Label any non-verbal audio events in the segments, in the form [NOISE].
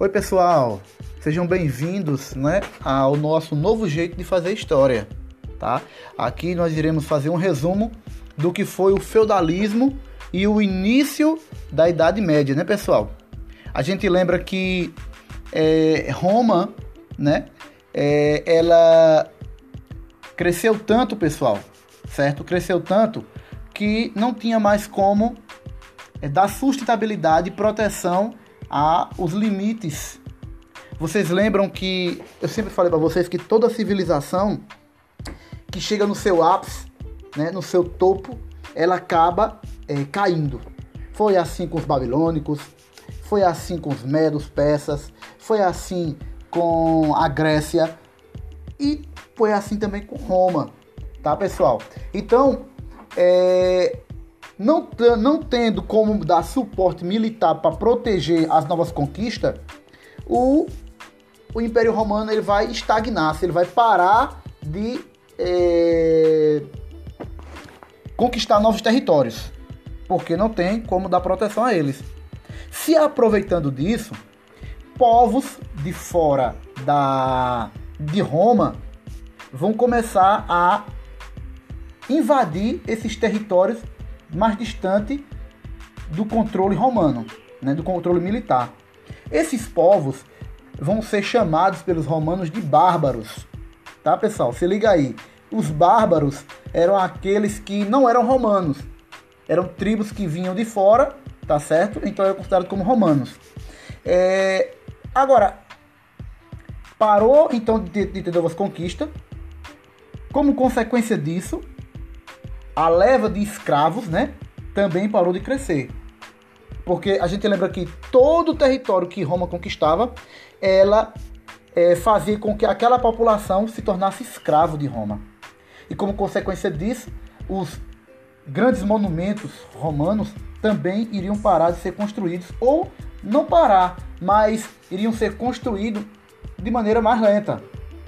Oi, pessoal. Sejam bem-vindos, né, ao nosso novo jeito de fazer história, tá? Aqui nós iremos fazer um resumo do que foi o feudalismo e o início da Idade Média, né, pessoal? A gente lembra que é, Roma, né, é, ela cresceu tanto, pessoal, certo? Cresceu tanto que não tinha mais como é, dar sustentabilidade e proteção aos limites. Vocês lembram que eu sempre falei para vocês que toda civilização que chega no seu ápice, né, no seu topo, ela acaba é, caindo. Foi assim com os babilônicos, foi assim com os medos persas, foi assim com a Grécia e foi assim também com Roma, tá pessoal? Então, é, não, não tendo como dar suporte militar para proteger as novas conquistas, o, o Império Romano ele vai estagnar, ele vai parar de é, conquistar novos territórios, porque não tem como dar proteção a eles. Se aproveitando disso, povos de fora da de Roma vão começar a invadir esses territórios mais distante do controle romano, né, do controle militar. Esses povos vão ser chamados pelos romanos de bárbaros. Tá, pessoal? Se liga aí. Os bárbaros eram aqueles que não eram romanos. Eram tribos que vinham de fora, tá certo? Então eram considerados como romanos. É... Agora, parou então de, de ter novas conquistas. Como consequência disso, a leva de escravos, né, também parou de crescer. Porque a gente lembra que todo o território que Roma conquistava, ela é, fazia com que aquela população se tornasse escravo de Roma. E como consequência disso, os grandes monumentos romanos também iriam parar de ser construídos, ou não parar, mas iriam ser construídos de maneira mais lenta.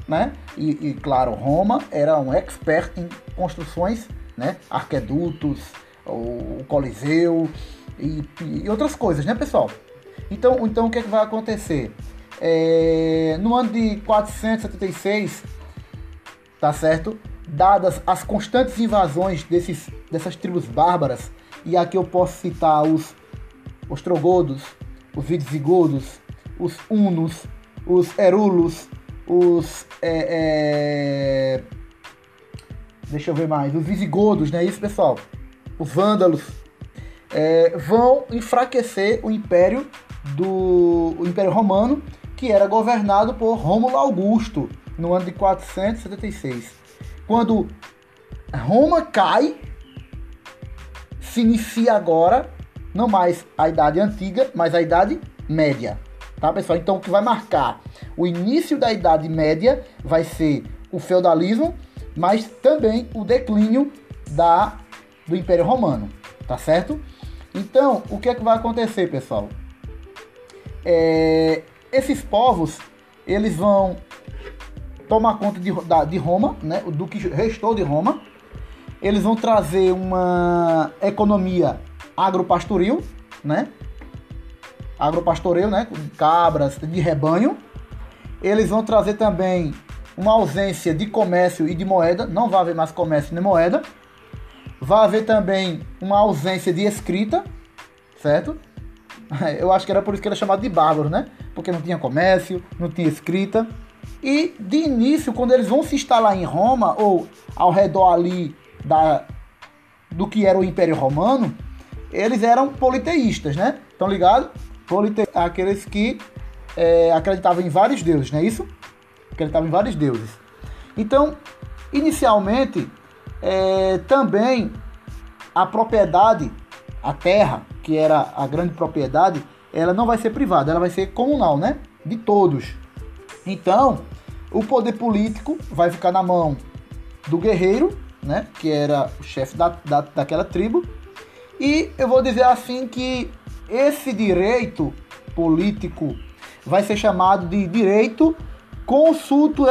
Né? E, e claro, Roma era um expert em construções né? Arquedutos, o Coliseu e, e, outras coisas, né, pessoal? Então, então o que, é que vai acontecer? É, no ano de 476, tá certo? Dadas as constantes invasões desses, dessas tribos bárbaras, e aqui eu posso citar os ostrogodos, os visigodos, os hunos, os erulos, os é, é, Deixa eu ver mais. Os visigodos, né? Isso, pessoal. Os vândalos é, vão enfraquecer o império do o Império Romano, que era governado por Rômulo Augusto no ano de 476. Quando Roma cai, se inicia agora não mais a Idade Antiga, mas a Idade Média. Tá, pessoal? Então, o que vai marcar o início da Idade Média vai ser o feudalismo mas também o declínio da, do Império Romano, tá certo? Então, o que é que vai acontecer, pessoal? É, esses povos, eles vão tomar conta de, da, de Roma, né, do que restou de Roma. Eles vão trazer uma economia agropastoril, né? Agropastoril, né? Cabras, de rebanho. Eles vão trazer também uma ausência de comércio e de moeda, não vai haver mais comércio nem moeda. Vai haver também uma ausência de escrita, certo? [LAUGHS] Eu acho que era por isso que era chamado de bárbaro, né? Porque não tinha comércio, não tinha escrita. E de início, quando eles vão se instalar em Roma, ou ao redor ali da, do que era o Império Romano, eles eram politeístas, né? Estão ligados? Polite... Aqueles que é, acreditavam em vários deuses, não é isso? Porque ele estava em vários deuses. Então, inicialmente, é, também a propriedade, a terra, que era a grande propriedade, ela não vai ser privada, ela vai ser comunal, né? De todos. Então, o poder político vai ficar na mão do guerreiro, né? Que era o chefe da, da, daquela tribo. E eu vou dizer assim que esse direito político vai ser chamado de direito Consulto.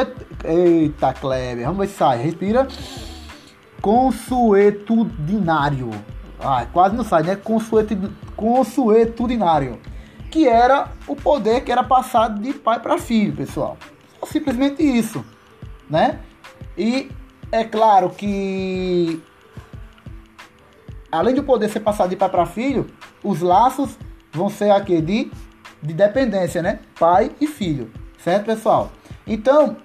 Eita, Kleber, vamos ver se sai. Respira. Consuetudinário. Ah, quase não sai, né? Consuetudinário. que era o poder que era passado de pai para filho, pessoal. Simplesmente isso, né? E é claro que além de poder ser passado de pai para filho, os laços vão ser aqui de, de dependência, né? Pai e filho, certo, pessoal? Então,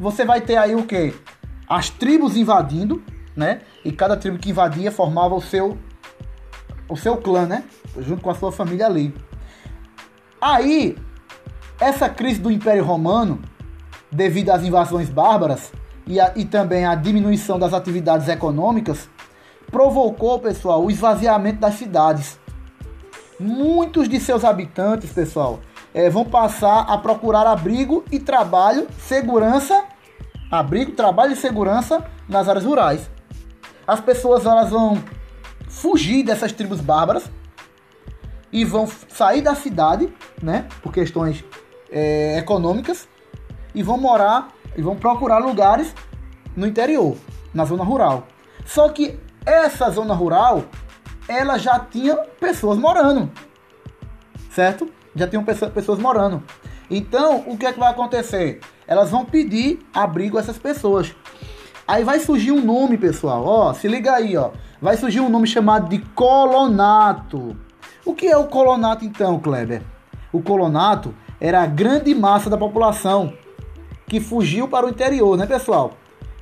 você vai ter aí o que? As tribos invadindo, né? E cada tribo que invadia formava o seu o seu clã, né? Junto com a sua família ali. Aí, essa crise do Império Romano, devido às invasões bárbaras e, a, e também à diminuição das atividades econômicas, provocou, pessoal, o esvaziamento das cidades. Muitos de seus habitantes, pessoal, é, vão passar a procurar abrigo e trabalho, segurança, abrigo, trabalho e segurança nas áreas rurais. As pessoas elas vão fugir dessas tribos bárbaras e vão sair da cidade, né, por questões é, econômicas, e vão morar e vão procurar lugares no interior, na zona rural. Só que essa zona rural, ela já tinha pessoas morando, certo? Já tinham pessoas morando. Então, o que é que vai acontecer? Elas vão pedir abrigo a essas pessoas. Aí vai surgir um nome, pessoal. Ó, se liga aí, ó. Vai surgir um nome chamado de colonato. O que é o colonato então, Kleber? O colonato era a grande massa da população que fugiu para o interior, né, pessoal?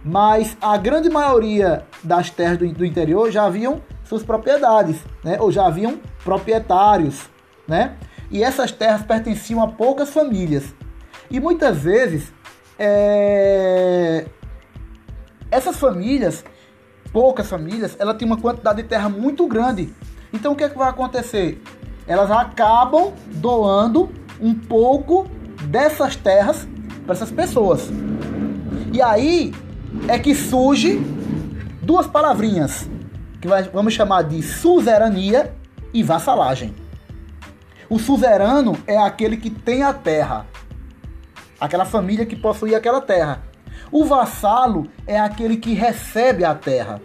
Mas a grande maioria das terras do, do interior já haviam suas propriedades, né? Ou já haviam proprietários, né? E essas terras pertenciam a poucas famílias. E muitas vezes é... essas famílias, poucas famílias, ela tem uma quantidade de terra muito grande. Então o que, é que vai acontecer? Elas acabam doando um pouco dessas terras para essas pessoas. E aí é que surge duas palavrinhas que vamos chamar de suzerania e vassalagem. O suzerano é aquele que tem a terra, aquela família que possui aquela terra. O vassalo é aquele que recebe a terra.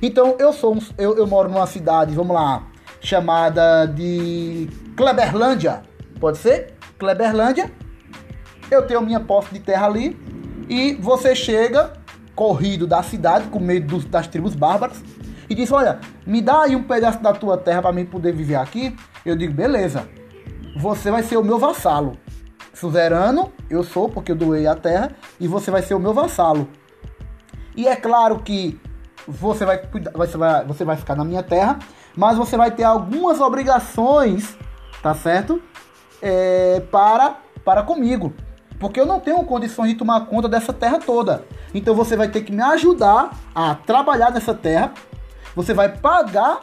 Então eu sou um, eu, eu moro numa cidade, vamos lá, chamada de Kleberlândia. Pode ser? Kleberlândia. Eu tenho minha posse de terra ali e você chega corrido da cidade, com medo dos, das tribos bárbaras, e diz: Olha, me dá aí um pedaço da tua terra para mim poder viver aqui. Eu digo: Beleza, você vai ser o meu vassalo. Suzerano, eu sou, porque eu doei a terra, e você vai ser o meu vassalo. E é claro que você vai, você vai, você vai ficar na minha terra, mas você vai ter algumas obrigações, tá certo? É, para, para comigo. Porque eu não tenho condições de tomar conta dessa terra toda. Então você vai ter que me ajudar a trabalhar nessa terra. Você vai pagar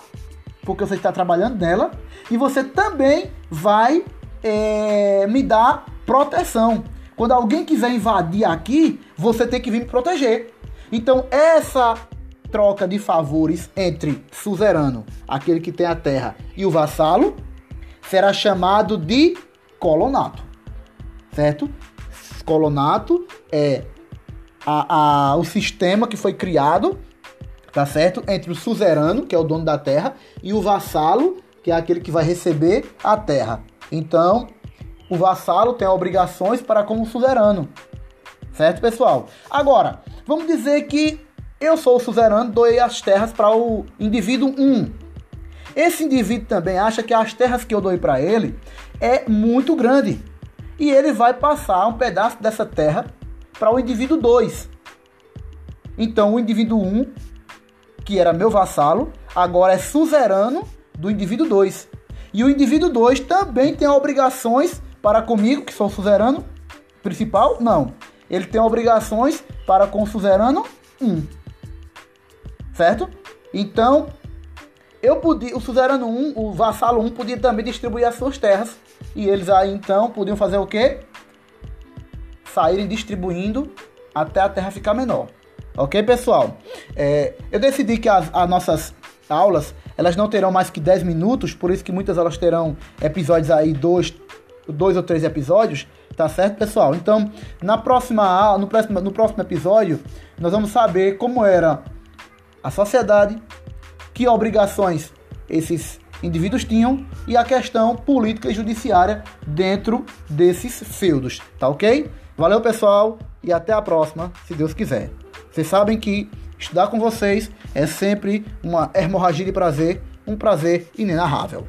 porque você está trabalhando nela. E você também vai é, me dar proteção. Quando alguém quiser invadir aqui, você tem que vir me proteger. Então essa troca de favores entre suzerano, aquele que tem a terra, e o vassalo, será chamado de colonato. Certo? colonato é a, a, o sistema que foi criado, tá certo? Entre o suzerano, que é o dono da terra, e o vassalo, que é aquele que vai receber a terra. Então, o vassalo tem obrigações para como suzerano. Certo, pessoal? Agora, vamos dizer que eu sou o suzerano, doei as terras para o indivíduo 1. Esse indivíduo também acha que as terras que eu doei para ele é muito grande e ele vai passar um pedaço dessa terra para o indivíduo 2. Então, o indivíduo 1, um, que era meu vassalo, agora é suzerano do indivíduo 2. E o indivíduo 2 também tem obrigações para comigo, que sou o suzerano principal? Não. Ele tem obrigações para com o suzerano 1. Um. Certo? Então, eu podia, o suzerano 1, o vassalo 1 podia também distribuir as suas terras e eles aí então podiam fazer o quê? Saírem distribuindo até a terra ficar menor. Ok, pessoal? É, eu decidi que as, as, nossas aulas elas não terão mais que 10 minutos, por isso que muitas elas terão episódios aí, dois, dois ou três episódios, tá certo, pessoal? Então, na próxima aula, no próximo, no próximo episódio, nós vamos saber como era a sociedade, que obrigações esses indivíduos tinham e a questão política e judiciária dentro desses feudos, tá ok? Valeu, pessoal, e até a próxima, se Deus quiser. Vocês sabem que estudar com vocês é sempre uma hemorragia de prazer, um prazer inenarrável.